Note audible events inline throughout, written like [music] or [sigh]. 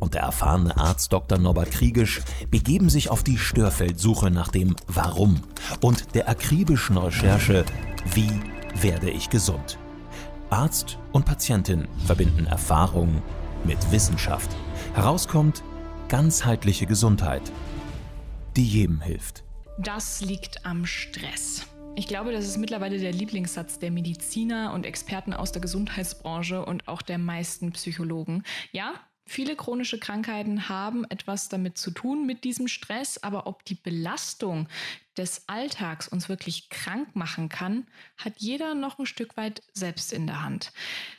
und der erfahrene Arzt Dr. Norbert Kriegisch begeben sich auf die Störfeldsuche nach dem Warum und der akribischen Recherche Wie werde ich gesund? Arzt und Patientin verbinden Erfahrung mit Wissenschaft. Herauskommt ganzheitliche Gesundheit, die jedem hilft. Das liegt am Stress. Ich glaube, das ist mittlerweile der Lieblingssatz der Mediziner und Experten aus der Gesundheitsbranche und auch der meisten Psychologen. Ja, Viele chronische Krankheiten haben etwas damit zu tun mit diesem Stress, aber ob die Belastung des Alltags uns wirklich krank machen kann, hat jeder noch ein Stück weit selbst in der Hand.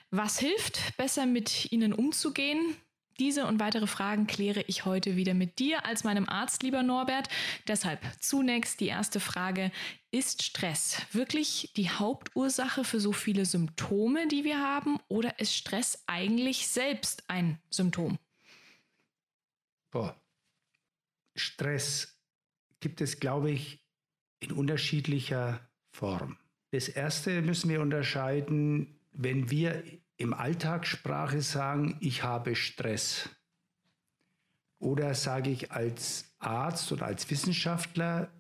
Was hilft, besser mit ihnen umzugehen? Diese und weitere Fragen kläre ich heute wieder mit dir als meinem Arzt, lieber Norbert. Deshalb zunächst die erste Frage. Ist Stress wirklich die Hauptursache für so viele Symptome, die wir haben, oder ist Stress eigentlich selbst ein Symptom? Boah. Stress gibt es, glaube ich, in unterschiedlicher Form. Das erste müssen wir unterscheiden, wenn wir im Alltagssprache sagen, ich habe Stress? Oder sage ich als Arzt oder als Wissenschaftler,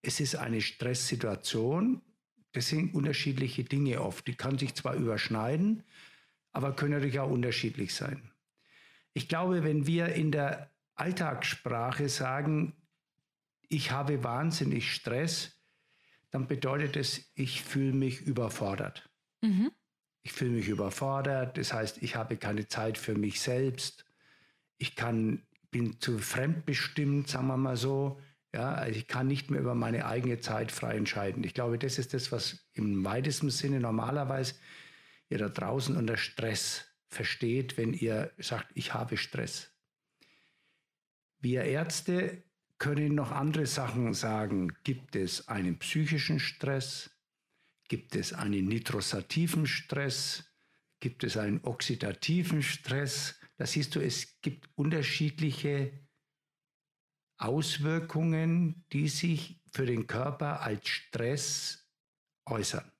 es ist eine Stresssituation. Das sind unterschiedliche Dinge oft. Die kann sich zwar überschneiden, aber können natürlich auch unterschiedlich sein. Ich glaube, wenn wir in der Alltagssprache sagen, ich habe wahnsinnig Stress, dann bedeutet es, ich fühle mich überfordert. Mhm ich fühle mich überfordert, das heißt, ich habe keine Zeit für mich selbst, ich kann, bin zu fremdbestimmt, sagen wir mal so. Ja, also ich kann nicht mehr über meine eigene Zeit frei entscheiden. Ich glaube, das ist das, was im weitesten Sinne normalerweise ihr da draußen unter Stress versteht, wenn ihr sagt, ich habe Stress. Wir Ärzte können noch andere Sachen sagen. Gibt es einen psychischen Stress? Gibt es einen nitrosativen Stress? Gibt es einen oxidativen Stress? Da siehst du, es gibt unterschiedliche Auswirkungen, die sich für den Körper als Stress äußern.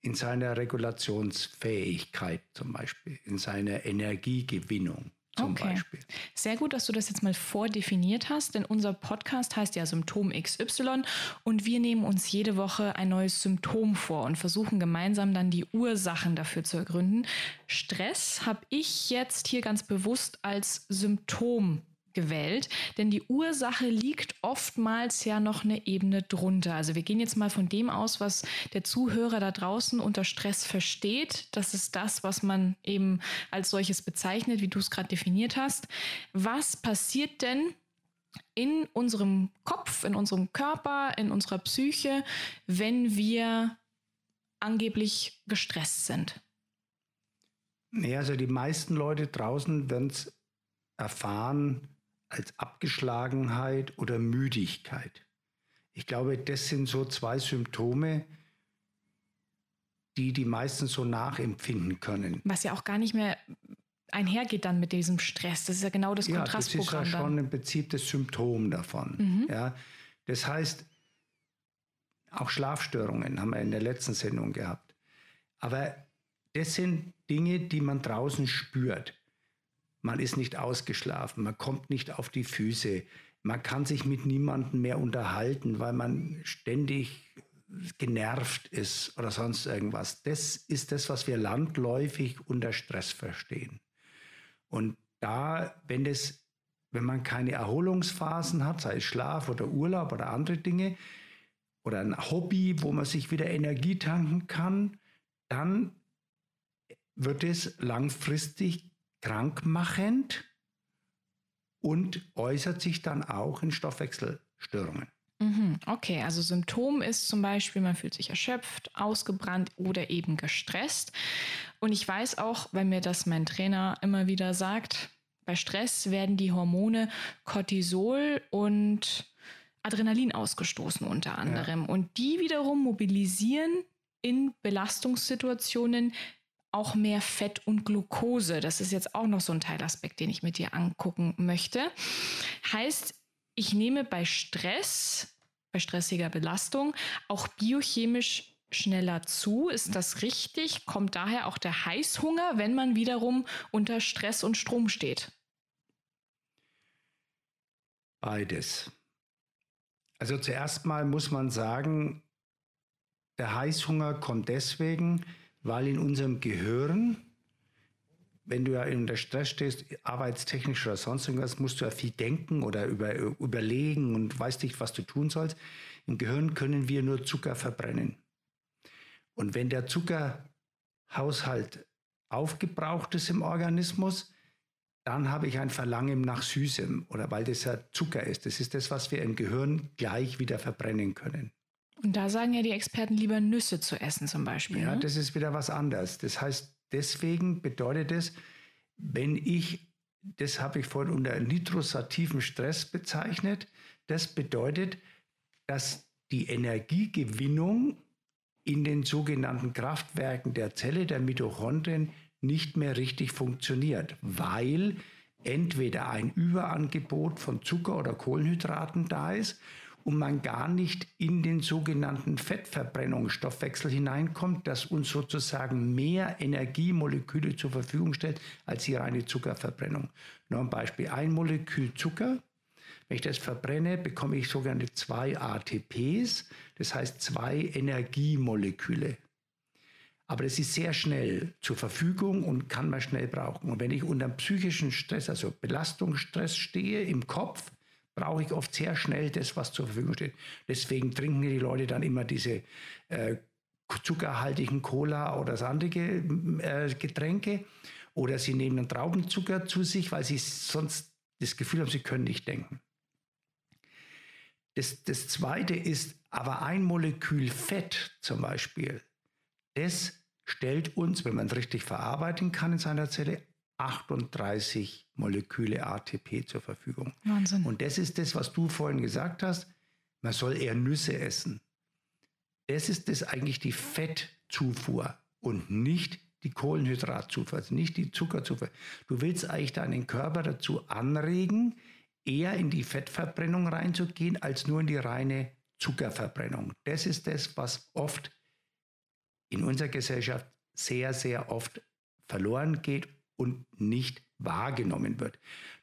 In seiner Regulationsfähigkeit zum Beispiel, in seiner Energiegewinnung zum okay. Beispiel. Sehr gut, dass du das jetzt mal vordefiniert hast, denn unser Podcast heißt ja Symptom XY und wir nehmen uns jede Woche ein neues Symptom vor und versuchen gemeinsam dann die Ursachen dafür zu ergründen. Stress habe ich jetzt hier ganz bewusst als Symptom gewählt, denn die Ursache liegt oftmals ja noch eine Ebene drunter. Also wir gehen jetzt mal von dem aus, was der Zuhörer da draußen unter Stress versteht. Das ist das, was man eben als solches bezeichnet, wie du es gerade definiert hast. Was passiert denn in unserem Kopf, in unserem Körper, in unserer Psyche, wenn wir angeblich gestresst sind? Nee, also die meisten Leute draußen werden es erfahren, als Abgeschlagenheit oder Müdigkeit. Ich glaube, das sind so zwei Symptome, die die meisten so nachempfinden können. Was ja auch gar nicht mehr einhergeht dann mit diesem Stress. Das ist ja genau das ja, Kontrastprogramm. Das ist ja schon dann. im Prinzip das Symptom davon. Mhm. Ja, das heißt, auch Schlafstörungen haben wir in der letzten Sendung gehabt. Aber das sind Dinge, die man draußen spürt man ist nicht ausgeschlafen, man kommt nicht auf die Füße, man kann sich mit niemandem mehr unterhalten, weil man ständig genervt ist oder sonst irgendwas. Das ist das, was wir landläufig unter Stress verstehen. Und da, wenn es, wenn man keine Erholungsphasen hat, sei es Schlaf oder Urlaub oder andere Dinge, oder ein Hobby, wo man sich wieder Energie tanken kann, dann wird es langfristig krankmachend und äußert sich dann auch in Stoffwechselstörungen. Mhm, okay, also Symptom ist zum Beispiel, man fühlt sich erschöpft, ausgebrannt oder eben gestresst. Und ich weiß auch, wenn mir das mein Trainer immer wieder sagt, bei Stress werden die Hormone Cortisol und Adrenalin ausgestoßen unter anderem. Ja. Und die wiederum mobilisieren in Belastungssituationen auch mehr Fett und Glucose. Das ist jetzt auch noch so ein Teilaspekt, den ich mit dir angucken möchte. Heißt, ich nehme bei Stress, bei stressiger Belastung, auch biochemisch schneller zu. Ist das richtig? Kommt daher auch der Heißhunger, wenn man wiederum unter Stress und Strom steht? Beides. Also zuerst mal muss man sagen, der Heißhunger kommt deswegen, weil in unserem Gehirn, wenn du ja unter Stress stehst, arbeitstechnisch oder sonst irgendwas, musst du ja viel denken oder über, überlegen und weißt nicht, was du tun sollst. Im Gehirn können wir nur Zucker verbrennen. Und wenn der Zuckerhaushalt aufgebraucht ist im Organismus, dann habe ich ein Verlangen nach Süßem oder weil das ja Zucker ist. Das ist das, was wir im Gehirn gleich wieder verbrennen können. Und da sagen ja die Experten lieber Nüsse zu essen zum Beispiel. Ja, ne? das ist wieder was anderes. Das heißt, deswegen bedeutet es, wenn ich, das habe ich vorhin unter nitrosativen Stress bezeichnet, das bedeutet, dass die Energiegewinnung in den sogenannten Kraftwerken der Zelle, der Mitochondrien, nicht mehr richtig funktioniert, weil entweder ein Überangebot von Zucker oder Kohlenhydraten da ist und man gar nicht in den sogenannten Fettverbrennungsstoffwechsel hineinkommt, das uns sozusagen mehr Energiemoleküle zur Verfügung stellt als die reine Zuckerverbrennung. Nur ein Beispiel, ein Molekül Zucker, wenn ich das verbrenne, bekomme ich sogenannte zwei ATPs, das heißt zwei Energiemoleküle. Aber das ist sehr schnell zur Verfügung und kann man schnell brauchen. Und wenn ich unter psychischen Stress, also Belastungsstress stehe im Kopf, brauche ich oft sehr schnell das, was zur Verfügung steht. Deswegen trinken die Leute dann immer diese äh, zuckerhaltigen Cola oder sandige äh, Getränke. Oder sie nehmen einen Traubenzucker zu sich, weil sie sonst das Gefühl haben, sie können nicht denken. Das, das zweite ist aber ein Molekül Fett zum Beispiel das stellt uns, wenn man es richtig verarbeiten kann in seiner Zelle, 38 Moleküle ATP zur Verfügung. Wahnsinn. Und das ist das, was du vorhin gesagt hast. Man soll eher Nüsse essen. Das ist das eigentlich die Fettzufuhr und nicht die Kohlenhydratzufuhr, also nicht die Zuckerzufuhr. Du willst eigentlich deinen Körper dazu anregen, eher in die Fettverbrennung reinzugehen, als nur in die reine Zuckerverbrennung. Das ist das, was oft in unserer Gesellschaft sehr, sehr oft verloren geht und nicht wahrgenommen wird.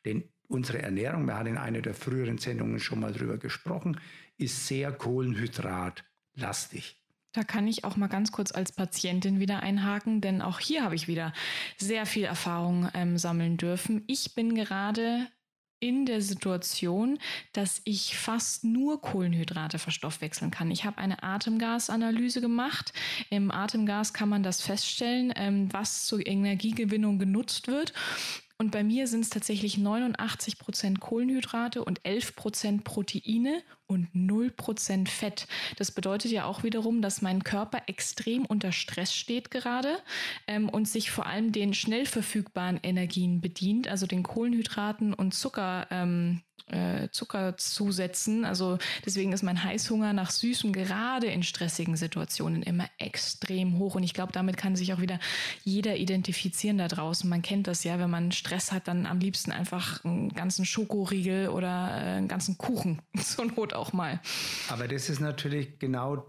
Denn unsere Ernährung, wir haben in einer der früheren Sendungen schon mal drüber gesprochen, ist sehr kohlenhydratlastig. Da kann ich auch mal ganz kurz als Patientin wieder einhaken, denn auch hier habe ich wieder sehr viel Erfahrung ähm, sammeln dürfen. Ich bin gerade in der Situation, dass ich fast nur Kohlenhydrate verstoffwechseln kann. Ich habe eine Atemgasanalyse gemacht. Im Atemgas kann man das feststellen, ähm, was zur Energiegewinnung genutzt wird. Und bei mir sind es tatsächlich 89 Prozent Kohlenhydrate und 11 Prozent Proteine und 0 Prozent Fett. Das bedeutet ja auch wiederum, dass mein Körper extrem unter Stress steht gerade ähm, und sich vor allem den schnell verfügbaren Energien bedient, also den Kohlenhydraten und Zucker. Ähm, äh, Zucker zusetzen. Also deswegen ist mein Heißhunger nach Süßem gerade in stressigen Situationen immer extrem hoch. Und ich glaube, damit kann sich auch wieder jeder identifizieren da draußen. Man kennt das ja, wenn man Stress hat, dann am liebsten einfach einen ganzen Schokoriegel oder äh, einen ganzen Kuchen. [laughs] Zur Not auch mal. Aber das ist natürlich genau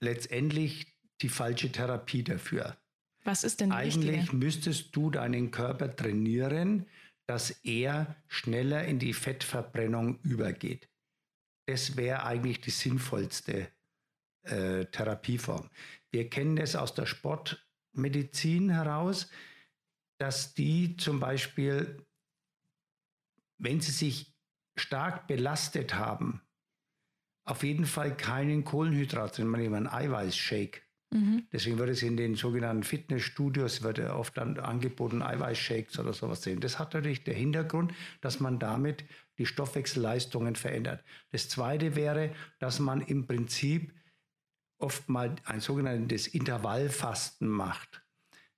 letztendlich die falsche Therapie dafür. Was ist denn Eigentlich richtige? müsstest du deinen Körper trainieren, dass er schneller in die Fettverbrennung übergeht. Das wäre eigentlich die sinnvollste äh, Therapieform. Wir kennen es aus der Sportmedizin heraus, dass die zum Beispiel, wenn sie sich stark belastet haben, auf jeden Fall keinen Kohlenhydrat, sondern man nehmen einen Eiweißshake Mhm. Deswegen wird es in den sogenannten Fitnessstudios wird oft dann angeboten Eiweißshakes oder sowas sehen. Das hat natürlich den Hintergrund, dass man damit die Stoffwechselleistungen verändert. Das zweite wäre, dass man im Prinzip oft mal ein sogenanntes Intervallfasten macht,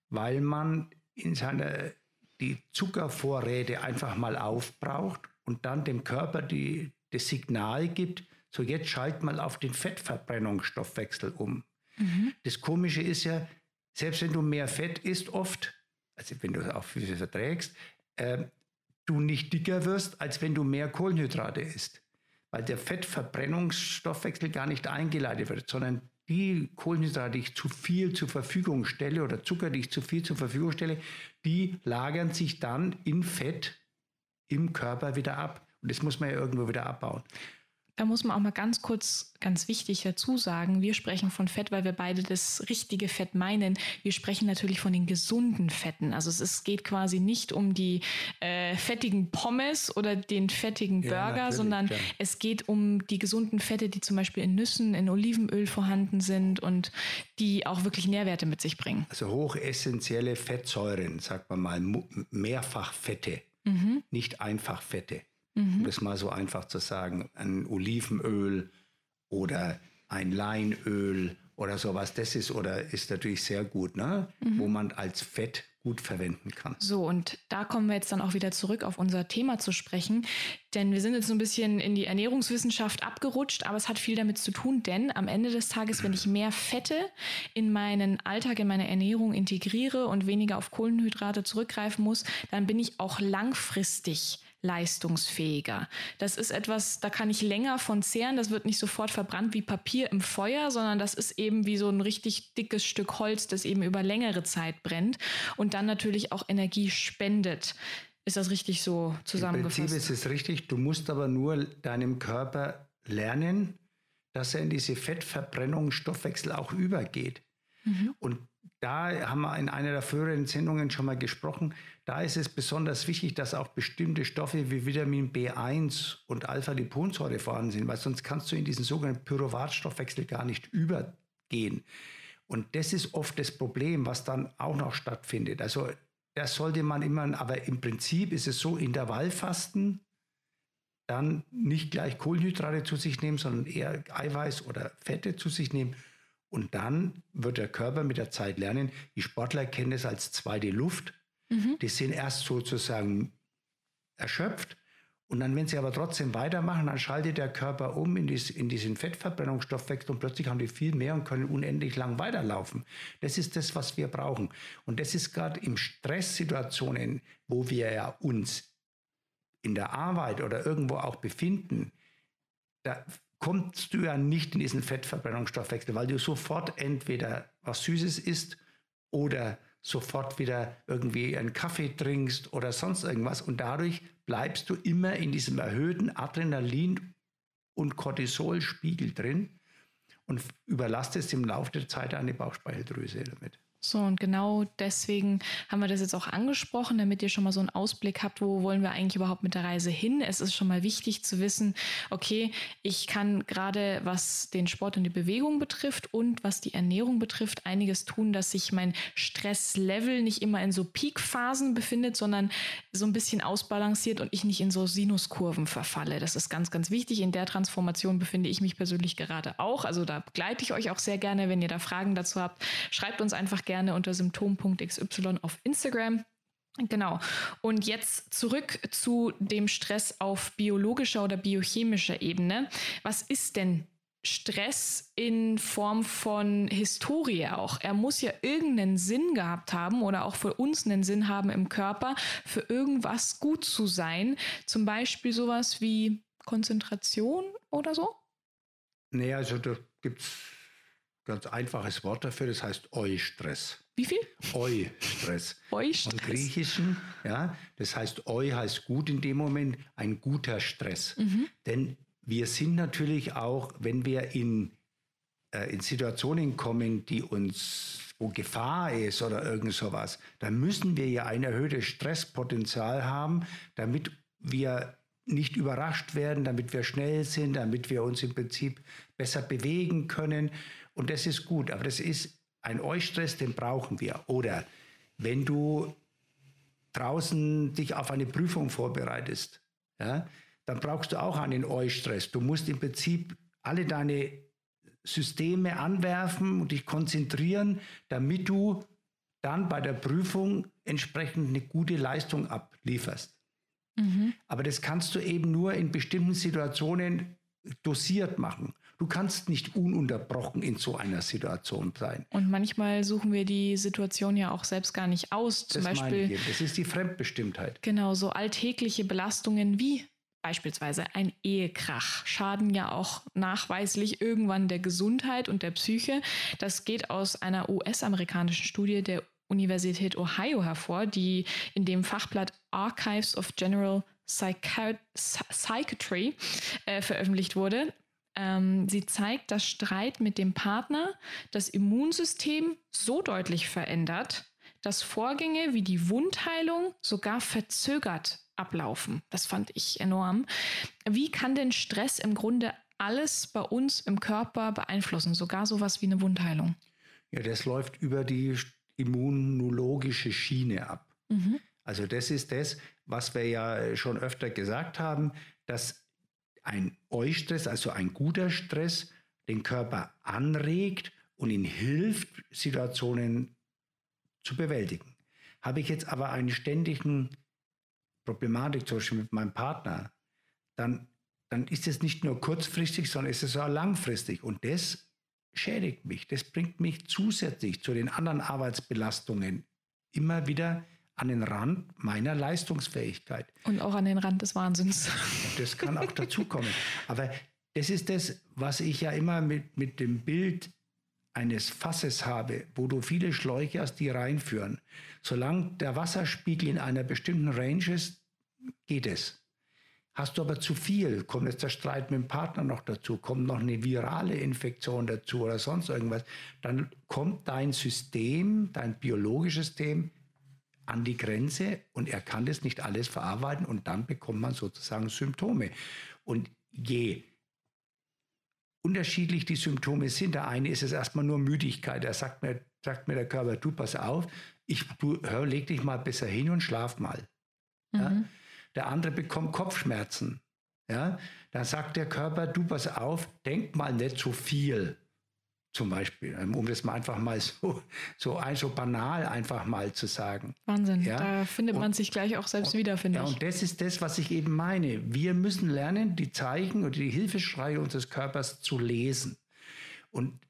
weil man in seiner die Zuckervorräte einfach mal aufbraucht und dann dem Körper die, das Signal gibt, So, jetzt schalt mal auf den Fettverbrennungsstoffwechsel um. Mhm. Das Komische ist ja, selbst wenn du mehr Fett isst, oft, also wenn du es auch physisch verträgst, äh, du nicht dicker wirst, als wenn du mehr Kohlenhydrate isst. Weil der Fettverbrennungsstoffwechsel gar nicht eingeleitet wird, sondern die Kohlenhydrate, die ich zu viel zur Verfügung stelle oder Zucker, die ich zu viel zur Verfügung stelle, die lagern sich dann in Fett im Körper wieder ab. Und das muss man ja irgendwo wieder abbauen. Da muss man auch mal ganz kurz, ganz wichtig dazu sagen, wir sprechen von Fett, weil wir beide das richtige Fett meinen. Wir sprechen natürlich von den gesunden Fetten. Also es ist, geht quasi nicht um die äh, fettigen Pommes oder den fettigen Burger, ja, sondern ja. es geht um die gesunden Fette, die zum Beispiel in Nüssen, in Olivenöl vorhanden sind und die auch wirklich Nährwerte mit sich bringen. Also hochessentielle Fettsäuren, sagt man mal, Mehrfachfette, mhm. nicht Einfachfette mhm. um das mal so einfach zu sagen, ein Olivenöl oder ein Leinöl oder sowas, das ist oder ist natürlich sehr gut, ne? Mhm. wo man als Fett gut verwenden kann. So, und da kommen wir jetzt dann auch wieder zurück auf unser Thema zu sprechen, denn wir sind jetzt so ein bisschen in die Ernährungswissenschaft abgerutscht, aber es hat viel damit zu tun, denn am Ende des Tages, wenn ich mehr Fette in meinen Alltag, in meine Ernährung integriere und weniger auf Kohlenhydrate zurückgreifen muss, dann bin ich auch langfristig leistungsfähiger. Das ist etwas, da kann ich länger von zehren. Das wird nicht sofort verbrannt wie Papier im Feuer, sondern das ist eben wie so ein richtig dickes Stück Holz, das eben über längere Zeit brennt und dann natürlich auch Energie spendet. Ist das richtig so zusammengefasst? Im Prinzip ist es richtig. Du musst aber nur deinem Körper lernen, dass er in diese Fettverbrennung, Stoffwechsel auch übergeht. Mhm. Und da haben wir in einer der früheren Sendungen schon mal gesprochen, da ist es besonders wichtig, dass auch bestimmte Stoffe wie Vitamin B1 und Alpha-Liponsäure vorhanden sind, weil sonst kannst du in diesen sogenannten Pyruvatstoffwechsel gar nicht übergehen. Und das ist oft das Problem, was dann auch noch stattfindet. Also das sollte man immer, aber im Prinzip ist es so, Intervallfasten, dann nicht gleich Kohlenhydrate zu sich nehmen, sondern eher Eiweiß oder Fette zu sich nehmen und dann wird der Körper mit der Zeit lernen, die Sportler kennen es als zweite Luft. Mhm. Die sind erst sozusagen erschöpft. Und dann, wenn sie aber trotzdem weitermachen, dann schaltet der Körper um in, dies, in diesen Fettverbrennungsstoffwechsel und plötzlich haben die viel mehr und können unendlich lang weiterlaufen. Das ist das, was wir brauchen. Und das ist gerade in Stresssituationen, wo wir ja uns in der Arbeit oder irgendwo auch befinden, da kommst du ja nicht in diesen Fettverbrennungsstoffwechsel, weil du sofort entweder was Süßes isst oder sofort wieder irgendwie einen Kaffee trinkst oder sonst irgendwas. Und dadurch bleibst du immer in diesem erhöhten Adrenalin- und Cortisolspiegel drin und überlastest im Laufe der Zeit eine Bauchspeicheldrüse damit. So, und genau deswegen haben wir das jetzt auch angesprochen, damit ihr schon mal so einen Ausblick habt, wo wollen wir eigentlich überhaupt mit der Reise hin. Es ist schon mal wichtig zu wissen, okay, ich kann gerade, was den Sport und die Bewegung betrifft und was die Ernährung betrifft, einiges tun, dass sich mein Stresslevel nicht immer in so Peakphasen befindet, sondern so ein bisschen ausbalanciert und ich nicht in so Sinuskurven verfalle. Das ist ganz, ganz wichtig. In der Transformation befinde ich mich persönlich gerade auch. Also da begleite ich euch auch sehr gerne. Wenn ihr da Fragen dazu habt, schreibt uns einfach gerne unter symptom.xy auf Instagram. Genau. Und jetzt zurück zu dem Stress auf biologischer oder biochemischer Ebene. Was ist denn Stress in Form von Historie auch. Er muss ja irgendeinen Sinn gehabt haben oder auch für uns einen Sinn haben im Körper, für irgendwas gut zu sein. Zum Beispiel sowas wie Konzentration oder so? Nee, also da gibt es ganz einfaches Wort dafür, das heißt Eustress. Wie viel? Eustress. [laughs] Eustress. Vom Griechischen, ja, das heißt Eu heißt gut in dem Moment, ein guter Stress. Mhm. Denn wir sind natürlich auch, wenn wir in, äh, in Situationen kommen, die uns wo Gefahr ist oder irgend sowas, dann müssen wir ja ein erhöhtes Stresspotenzial haben, damit wir nicht überrascht werden, damit wir schnell sind, damit wir uns im Prinzip besser bewegen können. Und das ist gut, aber das ist ein Eustress, den brauchen wir. Oder wenn du draußen dich auf eine Prüfung vorbereitest, ja, dann brauchst du auch einen Eustress. Du musst im Prinzip alle deine Systeme anwerfen und dich konzentrieren, damit du dann bei der Prüfung entsprechend eine gute Leistung ablieferst. Mhm. Aber das kannst du eben nur in bestimmten Situationen dosiert machen. Du kannst nicht ununterbrochen in so einer Situation sein. Und manchmal suchen wir die Situation ja auch selbst gar nicht aus. Zum das Beispiel. Das ist die Fremdbestimmtheit. Genau, so alltägliche Belastungen wie beispielsweise ein Ehekrach schaden ja auch nachweislich irgendwann der Gesundheit und der Psyche. Das geht aus einer US-amerikanischen Studie der Universität Ohio hervor, die in dem Fachblatt Archives of General Psychiatry äh, veröffentlicht wurde. Ähm, sie zeigt, dass Streit mit dem Partner das Immunsystem so deutlich verändert, dass Vorgänge wie die Wundheilung sogar verzögert ablaufen. Das fand ich enorm. Wie kann denn Stress im Grunde alles bei uns im Körper beeinflussen, sogar sowas wie eine Wundheilung? Ja, das läuft über die immunologische Schiene ab. Mhm. Also das ist das, was wir ja schon öfter gesagt haben, dass ein Eustress, also ein guter Stress, den Körper anregt und ihn hilft, Situationen zu bewältigen. Habe ich jetzt aber einen ständigen Problematik, zum Beispiel mit meinem Partner, dann, dann ist es nicht nur kurzfristig, sondern ist es auch langfristig. Und das schädigt mich. Das bringt mich zusätzlich zu den anderen Arbeitsbelastungen immer wieder an den Rand meiner Leistungsfähigkeit. Und auch an den Rand des Wahnsinns. Das kann auch dazukommen. Aber das ist das, was ich ja immer mit, mit dem Bild eines Fasses habe, wo du viele Schläuche hast, die reinführen. Solange der Wasserspiegel in einer bestimmten Range ist, geht es. Hast du aber zu viel, kommt jetzt der Streit mit dem Partner noch dazu, kommt noch eine virale Infektion dazu oder sonst irgendwas, dann kommt dein System, dein biologisches System an die Grenze und er kann das nicht alles verarbeiten und dann bekommt man sozusagen Symptome. Und je unterschiedlich die Symptome sind, der eine ist es erstmal nur Müdigkeit, er sagt mir, sagt mir der Körper, du pass auf, ich, du, hör, leg dich mal besser hin und schlaf mal. Mhm. Ja? Der andere bekommt Kopfschmerzen. Ja? Dann sagt der Körper, du pass auf, denk mal nicht so viel zum Beispiel, ähm, um das mal einfach mal [laughs] so, so, ein, so banal einfach mal zu sagen. Wahnsinn, ja? da findet und, man sich gleich auch selbst und, wieder, finde ja, ich. Und das ist das, was ich eben meine. Wir müssen lernen, die Zeichen oder die Hilfeschreie unseres Körpers zu lesen. Und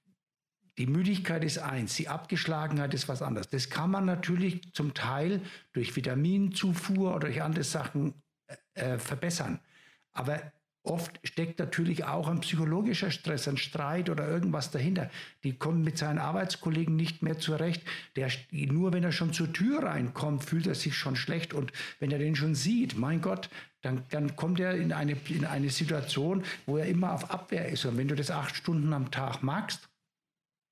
die Müdigkeit ist eins, die Abgeschlagenheit ist was anderes. Das kann man natürlich zum Teil durch Vitaminzufuhr oder durch andere Sachen äh, äh verbessern. Aber Oft steckt natürlich auch ein psychologischer Stress, ein Streit oder irgendwas dahinter. Die kommen mit seinen Arbeitskollegen nicht mehr zurecht. Der, nur wenn er schon zur Tür reinkommt, fühlt er sich schon schlecht. Und wenn er den schon sieht, mein Gott, dann, dann kommt er in eine, in eine Situation, wo er immer auf Abwehr ist. Und wenn du das acht Stunden am Tag magst,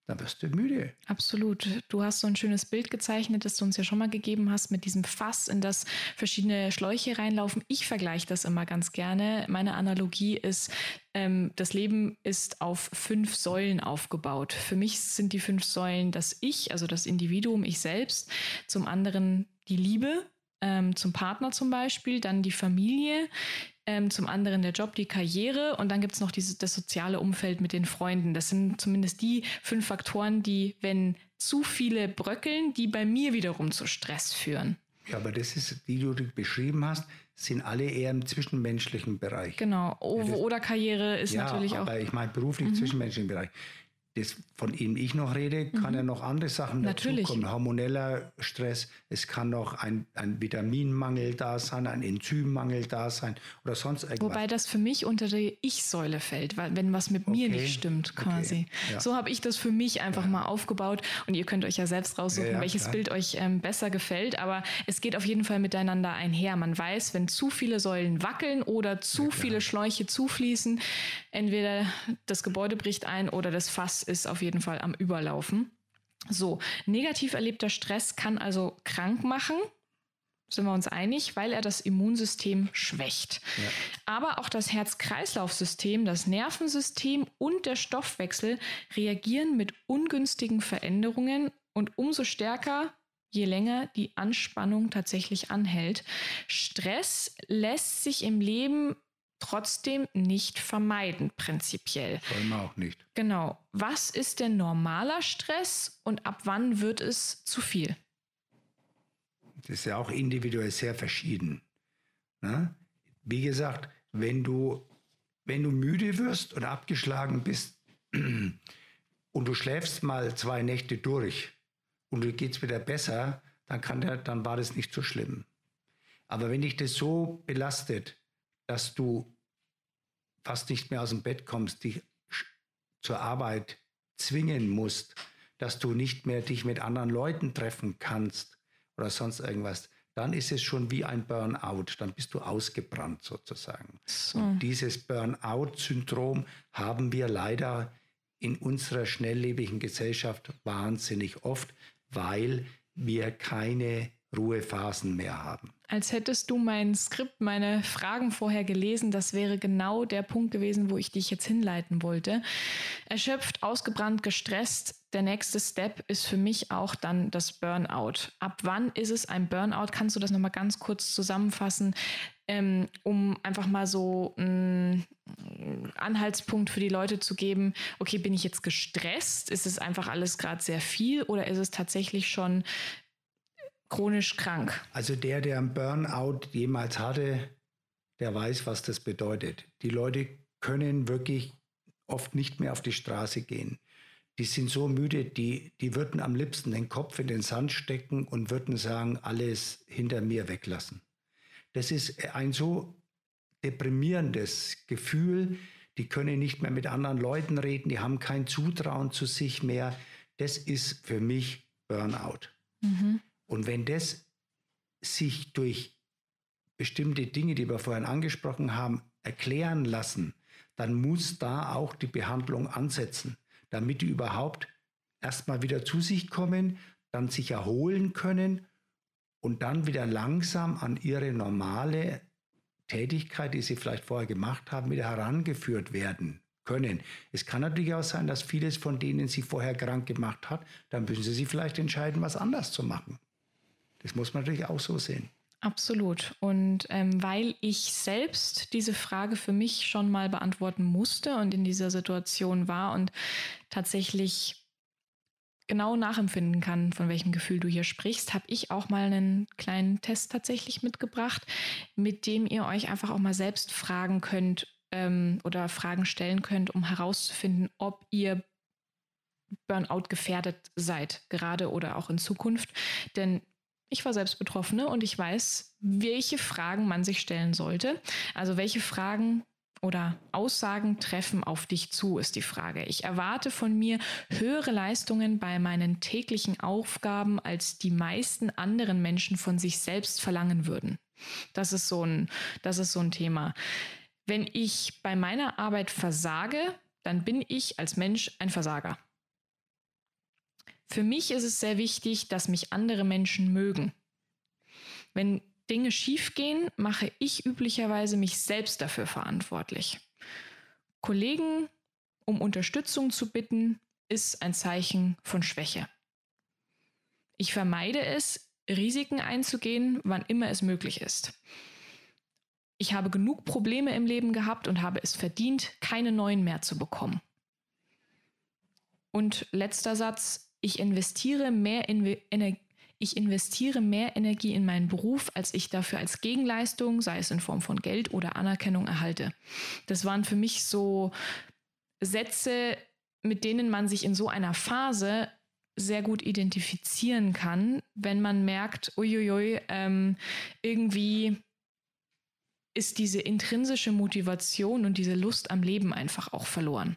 dann wirst du müde. Absolut. Du hast so ein schönes Bild gezeichnet, das du uns ja schon mal gegeben hast, mit diesem Fass, in das verschiedene Schläuche reinlaufen. Ich vergleiche das immer ganz gerne. Meine Analogie ist, ähm, das Leben ist auf fünf Säulen aufgebaut. Für mich sind die fünf Säulen das Ich, also das Individuum, ich selbst, zum anderen die Liebe, ähm, zum Partner zum Beispiel, dann die Familie, ähm, zum anderen der Job, die Karriere und dann gibt es noch dieses, das soziale Umfeld mit den Freunden. Das sind zumindest die fünf Faktoren, die, wenn zu viele bröckeln, die bei mir wiederum zu Stress führen. Ja, aber das ist, die du beschrieben hast, sind alle eher im zwischenmenschlichen Bereich. Genau. O ja, oder Karriere ist ja, natürlich auch. Aber ich meine beruflich mhm. zwischenmenschlichen Bereich das, von dem ich noch rede, kann mhm. ja noch andere Sachen Natürlich. dazukommen. Hormoneller Stress, es kann noch ein, ein Vitaminmangel da sein, ein Enzymmangel da sein oder sonst irgendwas. Wobei das für mich unter die Ich-Säule fällt, weil wenn was mit mir nicht stimmt, quasi. Okay. Ja. So habe ich das für mich einfach ja. mal aufgebaut und ihr könnt euch ja selbst raussuchen, ja, welches klar. Bild euch ähm, besser gefällt, aber es geht auf jeden Fall miteinander einher. Man weiß, wenn zu viele Säulen wackeln oder zu viele Schläuche zufließen, entweder das Gebäude bricht ein oder das Fass ist auf jeden Fall am Überlaufen. So, negativ erlebter Stress kann also krank machen, sind wir uns einig, weil er das Immunsystem schwächt. Ja. Aber auch das Herz-Kreislauf-System, das Nervensystem und der Stoffwechsel reagieren mit ungünstigen Veränderungen und umso stärker, je länger die Anspannung tatsächlich anhält. Stress lässt sich im Leben trotzdem nicht vermeiden, prinzipiell. Soll man auch nicht. Genau. Was ist denn normaler Stress und ab wann wird es zu viel? Das ist ja auch individuell sehr verschieden. Ne? Wie gesagt, wenn du wenn du müde wirst oder abgeschlagen bist [clears throat] und du schläfst mal zwei Nächte durch und du geht's wieder besser, dann, kann der, dann war das nicht so schlimm. Aber wenn dich das so belastet, dass du fast nicht mehr aus dem Bett kommst, dich zur Arbeit zwingen musst, dass du nicht mehr dich mit anderen Leuten treffen kannst oder sonst irgendwas, dann ist es schon wie ein Burnout. Dann bist du ausgebrannt sozusagen. So. Und dieses Burnout-Syndrom haben wir leider in unserer schnelllebigen Gesellschaft wahnsinnig oft, weil wir keine Ruhephasen mehr haben. Als hättest du mein Skript, meine Fragen vorher gelesen, das wäre genau der Punkt gewesen, wo ich dich jetzt hinleiten wollte. Erschöpft, ausgebrannt, gestresst. Der nächste Step ist für mich auch dann das Burnout. Ab wann ist es ein Burnout? Kannst du das nochmal ganz kurz zusammenfassen, ähm, um einfach mal so einen Anhaltspunkt für die Leute zu geben? Okay, bin ich jetzt gestresst? Ist es einfach alles gerade sehr viel oder ist es tatsächlich schon chronisch krank. Also der, der einen Burnout jemals hatte, der weiß, was das bedeutet. Die Leute können wirklich oft nicht mehr auf die Straße gehen. Die sind so müde, die, die würden am liebsten den Kopf in den Sand stecken und würden sagen, alles hinter mir weglassen. Das ist ein so deprimierendes Gefühl. Die können nicht mehr mit anderen Leuten reden, die haben kein Zutrauen zu sich mehr. Das ist für mich Burnout. Mhm. Und wenn das sich durch bestimmte Dinge, die wir vorhin angesprochen haben, erklären lassen, dann muss da auch die Behandlung ansetzen, damit die überhaupt erstmal wieder zu sich kommen, dann sich erholen können und dann wieder langsam an ihre normale Tätigkeit, die sie vielleicht vorher gemacht haben, wieder herangeführt werden können. Es kann natürlich auch sein, dass vieles von denen sie vorher krank gemacht hat, dann müssen sie sich vielleicht entscheiden, was anders zu machen. Das muss man natürlich auch so sehen. Absolut. Und ähm, weil ich selbst diese Frage für mich schon mal beantworten musste und in dieser Situation war und tatsächlich genau nachempfinden kann, von welchem Gefühl du hier sprichst, habe ich auch mal einen kleinen Test tatsächlich mitgebracht, mit dem ihr euch einfach auch mal selbst fragen könnt ähm, oder Fragen stellen könnt, um herauszufinden, ob ihr Burnout gefährdet seid, gerade oder auch in Zukunft. Denn ich war selbst Betroffene und ich weiß, welche Fragen man sich stellen sollte. Also welche Fragen oder Aussagen treffen auf dich zu, ist die Frage. Ich erwarte von mir höhere Leistungen bei meinen täglichen Aufgaben, als die meisten anderen Menschen von sich selbst verlangen würden. Das ist so ein, das ist so ein Thema. Wenn ich bei meiner Arbeit versage, dann bin ich als Mensch ein Versager. Für mich ist es sehr wichtig, dass mich andere Menschen mögen. Wenn Dinge schiefgehen, mache ich üblicherweise mich selbst dafür verantwortlich. Kollegen um Unterstützung zu bitten, ist ein Zeichen von Schwäche. Ich vermeide es, Risiken einzugehen, wann immer es möglich ist. Ich habe genug Probleme im Leben gehabt und habe es verdient, keine neuen mehr zu bekommen. Und letzter Satz, ich investiere mehr in Energie ich investiere mehr Energie in meinen Beruf, als ich dafür als Gegenleistung, sei es in Form von Geld oder Anerkennung, erhalte. Das waren für mich so Sätze, mit denen man sich in so einer Phase sehr gut identifizieren kann, wenn man merkt, uiuiui, ähm, irgendwie ist diese intrinsische Motivation und diese Lust am Leben einfach auch verloren.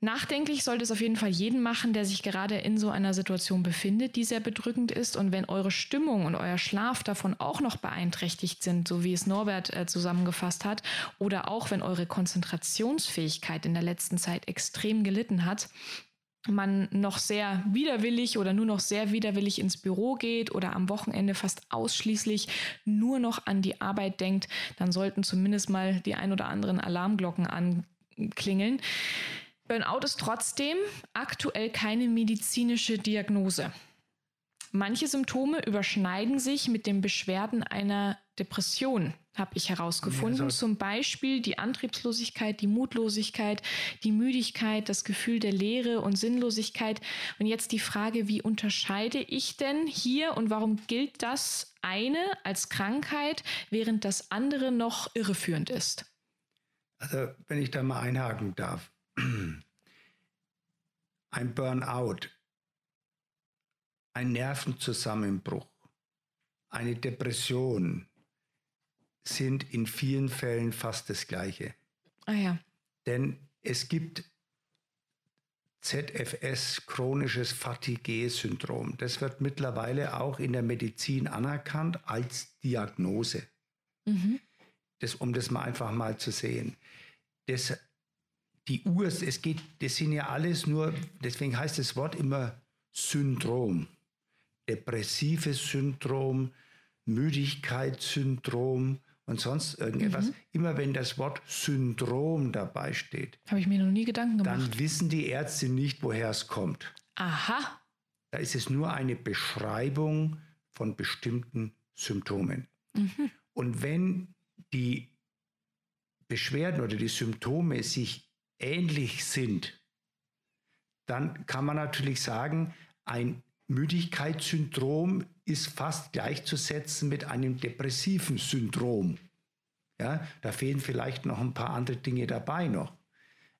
Nachdenklich sollte es auf jeden Fall jeden machen, der sich gerade in so einer Situation befindet, die sehr bedrückend ist. Und wenn eure Stimmung und euer Schlaf davon auch noch beeinträchtigt sind, so wie es Norbert äh, zusammengefasst hat, oder auch wenn eure Konzentrationsfähigkeit in der letzten Zeit extrem gelitten hat, man noch sehr widerwillig oder nur noch sehr widerwillig ins Büro geht oder am Wochenende fast ausschließlich nur noch an die Arbeit denkt, dann sollten zumindest mal die ein oder anderen Alarmglocken anklingeln. Burnout ist trotzdem aktuell keine medizinische Diagnose. Manche Symptome überschneiden sich mit den Beschwerden einer Depression, habe ich herausgefunden. Ja, Zum Beispiel die Antriebslosigkeit, die Mutlosigkeit, die Müdigkeit, das Gefühl der Leere und Sinnlosigkeit. Und jetzt die Frage, wie unterscheide ich denn hier und warum gilt das eine als Krankheit, während das andere noch irreführend ist? Also wenn ich da mal einhaken darf. Ein Burnout, ein Nervenzusammenbruch, eine Depression sind in vielen Fällen fast das gleiche. Ah ja. Denn es gibt ZFS, chronisches Fatigue-Syndrom. Das wird mittlerweile auch in der Medizin anerkannt als Diagnose. Mhm. Das, um das mal einfach mal zu sehen. Das, die Ur, es geht, das sind ja alles nur, deswegen heißt das Wort immer Syndrom. Depressives Syndrom, Müdigkeitssyndrom, und sonst irgendetwas. Mhm. Immer wenn das Wort Syndrom dabei steht, habe ich mir noch nie Gedanken gemacht. Dann wissen die Ärzte nicht, woher es kommt. Aha. Da ist es nur eine Beschreibung von bestimmten Symptomen. Mhm. Und wenn die Beschwerden oder die Symptome sich ähnlich sind, dann kann man natürlich sagen, ein Müdigkeitssyndrom ist fast gleichzusetzen mit einem depressiven Syndrom. Ja, da fehlen vielleicht noch ein paar andere Dinge dabei noch.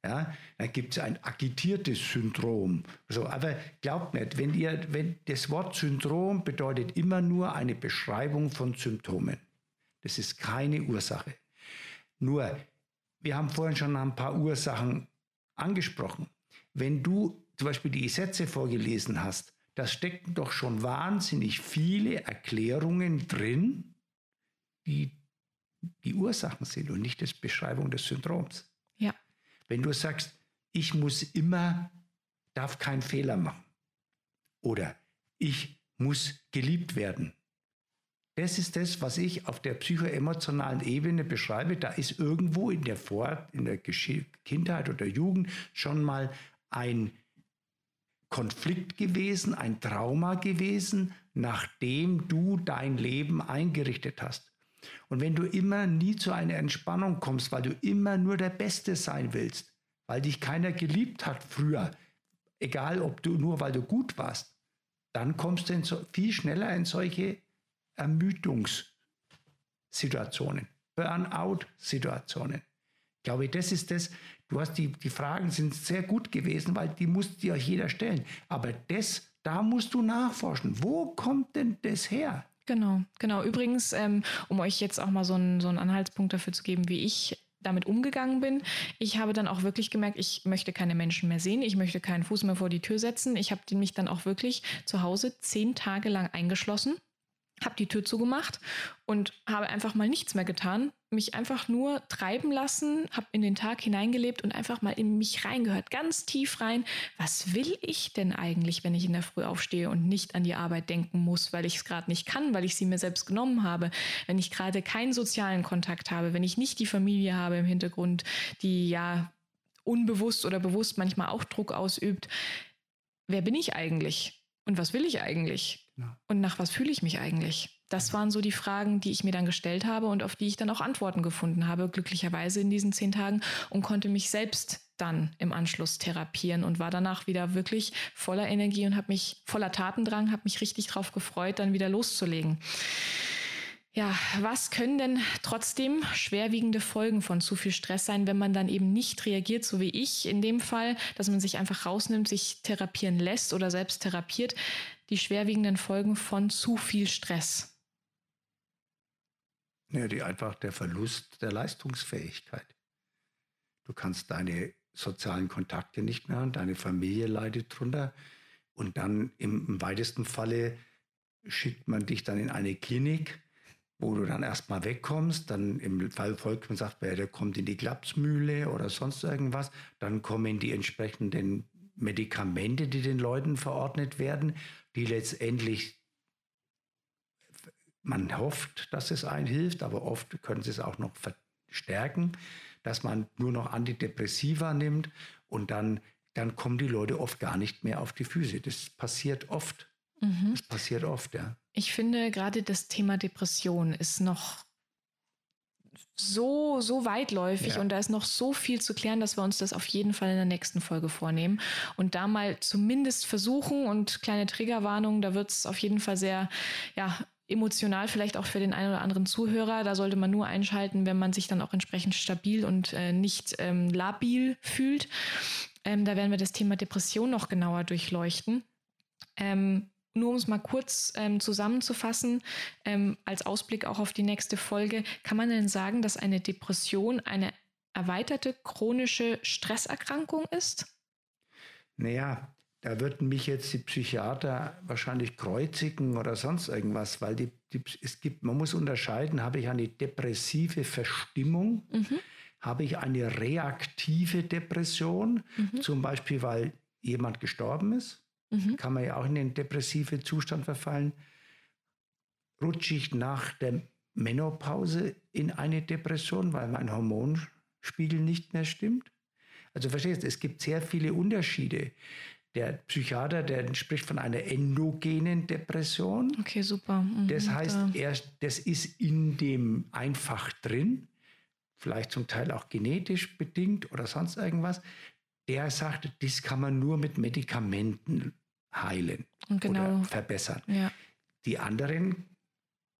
Ja, da gibt es ein agitiertes Syndrom. So, aber glaubt nicht, wenn ihr, wenn das Wort Syndrom bedeutet immer nur eine Beschreibung von Symptomen. Das ist keine Ursache. Nur, wir haben vorhin schon ein paar Ursachen angesprochen. Wenn du zum Beispiel die Sätze vorgelesen hast, da stecken doch schon wahnsinnig viele Erklärungen drin, die die Ursachen sind und nicht das Beschreibung des Syndroms. Ja. Wenn du sagst, ich muss immer, darf keinen Fehler machen oder ich muss geliebt werden. Das ist das, was ich auf der psychoemotionalen Ebene beschreibe. Da ist irgendwo in der, Vor in der Kindheit oder Jugend schon mal ein Konflikt gewesen, ein Trauma gewesen, nachdem du dein Leben eingerichtet hast. Und wenn du immer nie zu einer Entspannung kommst, weil du immer nur der Beste sein willst, weil dich keiner geliebt hat früher, egal ob du nur weil du gut warst, dann kommst du so, viel schneller in solche Ermüdungssituationen, Burnout-Situationen. Ich glaube, das ist das, Du hast die, die Fragen sind sehr gut gewesen, weil die musste dir jeder stellen. Aber das, da musst du nachforschen. Wo kommt denn das her? Genau, genau. Übrigens, ähm, um euch jetzt auch mal so einen, so einen Anhaltspunkt dafür zu geben, wie ich damit umgegangen bin. Ich habe dann auch wirklich gemerkt, ich möchte keine Menschen mehr sehen, ich möchte keinen Fuß mehr vor die Tür setzen. Ich habe mich dann auch wirklich zu Hause zehn Tage lang eingeschlossen habe die Tür zugemacht und habe einfach mal nichts mehr getan, mich einfach nur treiben lassen, habe in den Tag hineingelebt und einfach mal in mich reingehört, ganz tief rein. Was will ich denn eigentlich, wenn ich in der Früh aufstehe und nicht an die Arbeit denken muss, weil ich es gerade nicht kann, weil ich sie mir selbst genommen habe, wenn ich gerade keinen sozialen Kontakt habe, wenn ich nicht die Familie habe im Hintergrund, die ja unbewusst oder bewusst manchmal auch Druck ausübt. Wer bin ich eigentlich? Und was will ich eigentlich? Und nach was fühle ich mich eigentlich? Das waren so die Fragen, die ich mir dann gestellt habe und auf die ich dann auch Antworten gefunden habe, glücklicherweise in diesen zehn Tagen und konnte mich selbst dann im Anschluss therapieren und war danach wieder wirklich voller Energie und habe mich voller Tatendrang, habe mich richtig darauf gefreut, dann wieder loszulegen. Ja, was können denn trotzdem schwerwiegende Folgen von zu viel Stress sein, wenn man dann eben nicht reagiert, so wie ich in dem Fall, dass man sich einfach rausnimmt, sich therapieren lässt oder selbst therapiert? Die schwerwiegenden Folgen von zu viel Stress. Ja, die einfach der Verlust der Leistungsfähigkeit. Du kannst deine sozialen Kontakte nicht mehr haben, deine Familie leidet drunter und dann im, weitesten Falle schickt man dich dann in eine Klinik wo du dann erstmal wegkommst, dann im Fall folgt man sagt, der kommt in die Klapsmühle oder sonst irgendwas, dann kommen die entsprechenden Medikamente, die den Leuten verordnet werden, die letztendlich man hofft, dass es einen hilft, aber oft können sie es auch noch verstärken, dass man nur noch Antidepressiva nimmt und dann, dann kommen die Leute oft gar nicht mehr auf die Füße. Das passiert oft. Mhm. Das passiert oft, ja. Ich finde gerade das Thema Depression ist noch so, so weitläufig ja. und da ist noch so viel zu klären, dass wir uns das auf jeden Fall in der nächsten Folge vornehmen und da mal zumindest versuchen und kleine Triggerwarnung, da wird es auf jeden Fall sehr, ja, emotional vielleicht auch für den einen oder anderen Zuhörer. Da sollte man nur einschalten, wenn man sich dann auch entsprechend stabil und äh, nicht ähm, labil fühlt. Ähm, da werden wir das Thema Depression noch genauer durchleuchten. Ähm, nur um es mal kurz ähm, zusammenzufassen, ähm, als Ausblick auch auf die nächste Folge, kann man denn sagen, dass eine Depression eine erweiterte chronische Stresserkrankung ist? Naja, da würden mich jetzt die Psychiater wahrscheinlich kreuzigen oder sonst irgendwas, weil die, die, es gibt, man muss unterscheiden, habe ich eine depressive Verstimmung, mhm. habe ich eine reaktive Depression, mhm. zum Beispiel weil jemand gestorben ist, mhm. kann man ja auch in den depressiven Zustand verfallen, rutsche ich nach der Menopause in eine Depression, weil mein Hormonspiegel nicht mehr stimmt. Also verstehst du, es gibt sehr viele Unterschiede. Der Psychiater, der spricht von einer endogenen Depression. Okay, super. Mhm, das heißt, er, das ist in dem einfach drin, vielleicht zum Teil auch genetisch bedingt oder sonst irgendwas. Der sagt, das kann man nur mit Medikamenten heilen genau. oder verbessern. Ja. Die anderen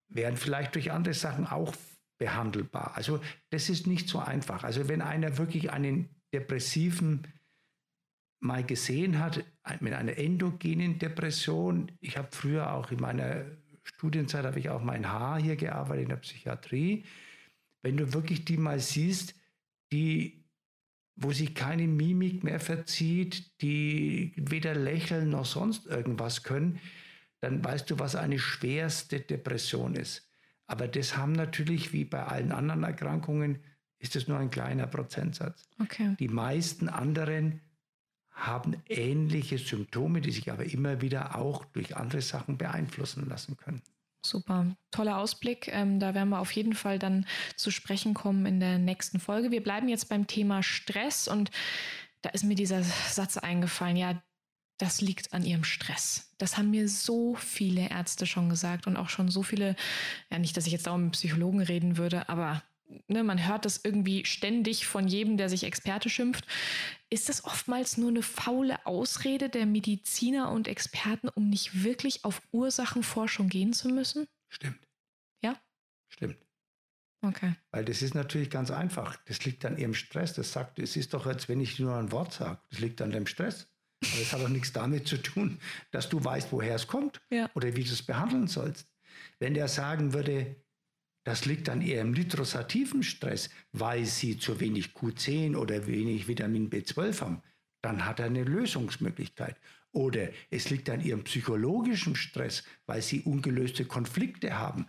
wären vielleicht durch andere Sachen auch behandelbar. Also das ist nicht so einfach. Also wenn einer wirklich einen depressiven mal gesehen hat, mit einer endogenen Depression. Ich habe früher auch in meiner Studienzeit, habe ich auch mein Haar hier gearbeitet in der Psychiatrie. Wenn du wirklich die mal siehst, die, wo sich keine Mimik mehr verzieht, die weder lächeln noch sonst irgendwas können, dann weißt du, was eine schwerste Depression ist. Aber das haben natürlich, wie bei allen anderen Erkrankungen, ist es nur ein kleiner Prozentsatz. Okay. Die meisten anderen haben ähnliche Symptome, die sich aber immer wieder auch durch andere Sachen beeinflussen lassen können. Super, toller Ausblick. Ähm, da werden wir auf jeden Fall dann zu sprechen kommen in der nächsten Folge. Wir bleiben jetzt beim Thema Stress und da ist mir dieser Satz eingefallen. Ja, das liegt an ihrem Stress. Das haben mir so viele Ärzte schon gesagt und auch schon so viele, ja nicht, dass ich jetzt auch mit Psychologen reden würde, aber ne, man hört das irgendwie ständig von jedem, der sich Experte schimpft. Ist das oftmals nur eine faule Ausrede der Mediziner und Experten, um nicht wirklich auf Ursachenforschung gehen zu müssen? Stimmt. Ja? Stimmt. Okay. Weil das ist natürlich ganz einfach. Das liegt an ihrem Stress. Das sagt, es ist doch, als wenn ich nur ein Wort sage. Das liegt an dem Stress. Aber es hat auch nichts damit zu tun, dass du weißt, woher es kommt ja. oder wie du es behandeln sollst. Wenn der sagen würde, das liegt an ihrem nitrosativen Stress, weil sie zu wenig Q10 oder wenig Vitamin B12 haben. Dann hat er eine Lösungsmöglichkeit. Oder es liegt an ihrem psychologischen Stress, weil sie ungelöste Konflikte haben.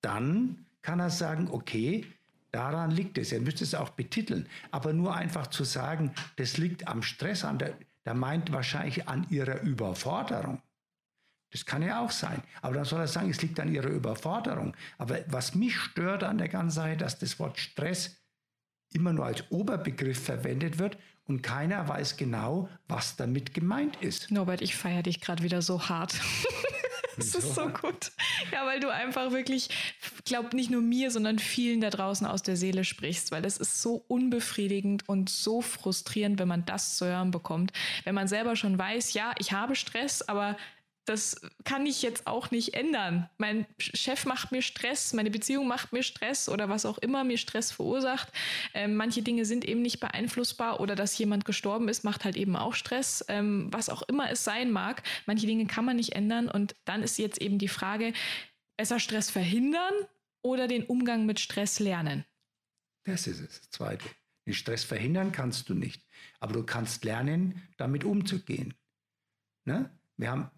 Dann kann er sagen, okay, daran liegt es. Er müsste es auch betiteln. Aber nur einfach zu sagen, das liegt am Stress, an der, der meint wahrscheinlich an ihrer Überforderung. Das kann ja auch sein. Aber dann soll er sagen, es liegt an ihrer Überforderung. Aber was mich stört an der ganzen Sache, dass das Wort Stress immer nur als Oberbegriff verwendet wird und keiner weiß genau, was damit gemeint ist. Norbert, ich feiere dich gerade wieder so hart. [laughs] das ist so gut. Ja, weil du einfach wirklich, glaub nicht nur mir, sondern vielen da draußen aus der Seele sprichst, weil das ist so unbefriedigend und so frustrierend, wenn man das zu hören bekommt. Wenn man selber schon weiß, ja, ich habe Stress, aber das kann ich jetzt auch nicht ändern. Mein Chef macht mir Stress, meine Beziehung macht mir Stress oder was auch immer mir Stress verursacht. Ähm, manche Dinge sind eben nicht beeinflussbar oder dass jemand gestorben ist, macht halt eben auch Stress. Ähm, was auch immer es sein mag, manche Dinge kann man nicht ändern. Und dann ist jetzt eben die Frage, besser Stress verhindern oder den Umgang mit Stress lernen? Das ist es, das Zweite. Den Stress verhindern kannst du nicht, aber du kannst lernen, damit umzugehen. Ne? Wir haben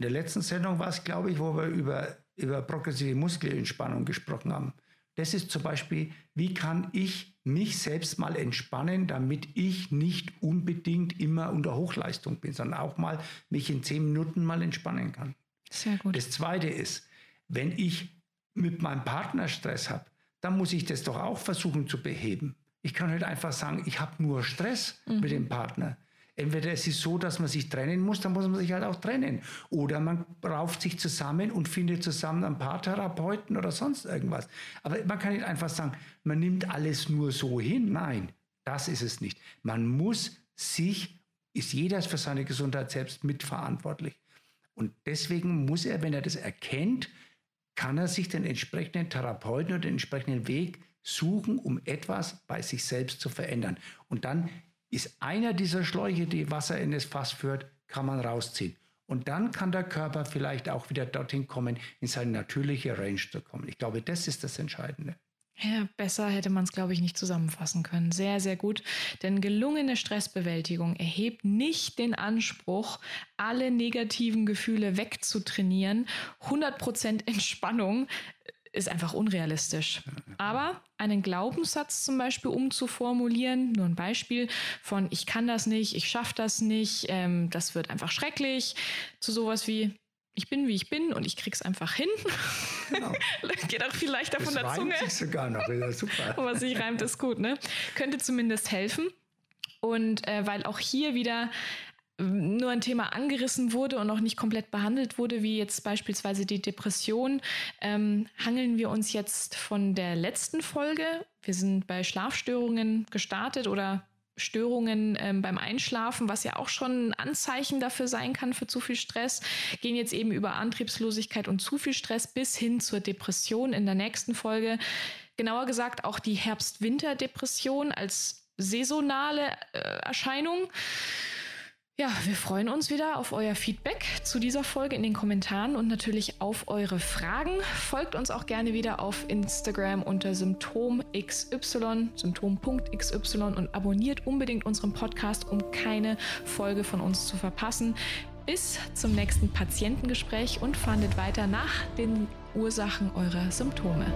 in der letzten Sendung war es, glaube ich, wo wir über, über progressive Muskelentspannung gesprochen haben. Das ist zum Beispiel, wie kann ich mich selbst mal entspannen, damit ich nicht unbedingt immer unter Hochleistung bin, sondern auch mal mich in zehn Minuten mal entspannen kann. Sehr gut. Das Zweite ist, wenn ich mit meinem Partner Stress habe, dann muss ich das doch auch versuchen zu beheben. Ich kann nicht einfach sagen, ich habe nur Stress mhm. mit dem Partner. Entweder es ist so, dass man sich trennen muss, dann muss man sich halt auch trennen. Oder man rauft sich zusammen und findet zusammen ein paar Therapeuten oder sonst irgendwas. Aber man kann nicht einfach sagen, man nimmt alles nur so hin. Nein, das ist es nicht. Man muss sich, ist jeder für seine Gesundheit selbst mitverantwortlich. Und deswegen muss er, wenn er das erkennt, kann er sich den entsprechenden Therapeuten oder den entsprechenden Weg suchen, um etwas bei sich selbst zu verändern. Und dann ist einer dieser Schläuche, die Wasser in das Fass führt, kann man rausziehen. Und dann kann der Körper vielleicht auch wieder dorthin kommen, in seine natürliche Range zu kommen. Ich glaube, das ist das Entscheidende. Ja, besser hätte man es, glaube ich, nicht zusammenfassen können. Sehr, sehr gut. Denn gelungene Stressbewältigung erhebt nicht den Anspruch, alle negativen Gefühle wegzutrainieren. 100% Entspannung ist einfach unrealistisch. Aber einen Glaubenssatz zum Beispiel umzuformulieren, nur ein Beispiel von ich kann das nicht, ich schaffe das nicht, ähm, das wird einfach schrecklich, zu sowas wie ich bin, wie ich bin und ich krieg's einfach hin. Genau. [laughs] Geht auch viel leichter das von der Zunge. Sich sogar noch, ja, super. [laughs] Aber sich reimt ist gut, ne? Könnte zumindest helfen. Und äh, weil auch hier wieder nur ein Thema angerissen wurde und noch nicht komplett behandelt wurde, wie jetzt beispielsweise die Depression, ähm, hangeln wir uns jetzt von der letzten Folge. Wir sind bei Schlafstörungen gestartet oder Störungen ähm, beim Einschlafen, was ja auch schon ein Anzeichen dafür sein kann für zu viel Stress, gehen jetzt eben über Antriebslosigkeit und zu viel Stress bis hin zur Depression in der nächsten Folge. Genauer gesagt auch die Herbst-Winter-Depression als saisonale äh, Erscheinung. Ja, wir freuen uns wieder auf euer Feedback zu dieser Folge in den Kommentaren und natürlich auf eure Fragen. Folgt uns auch gerne wieder auf Instagram unter symptomxy, symptom.xy und abonniert unbedingt unseren Podcast, um keine Folge von uns zu verpassen. Bis zum nächsten Patientengespräch und fahndet weiter nach den Ursachen eurer Symptome.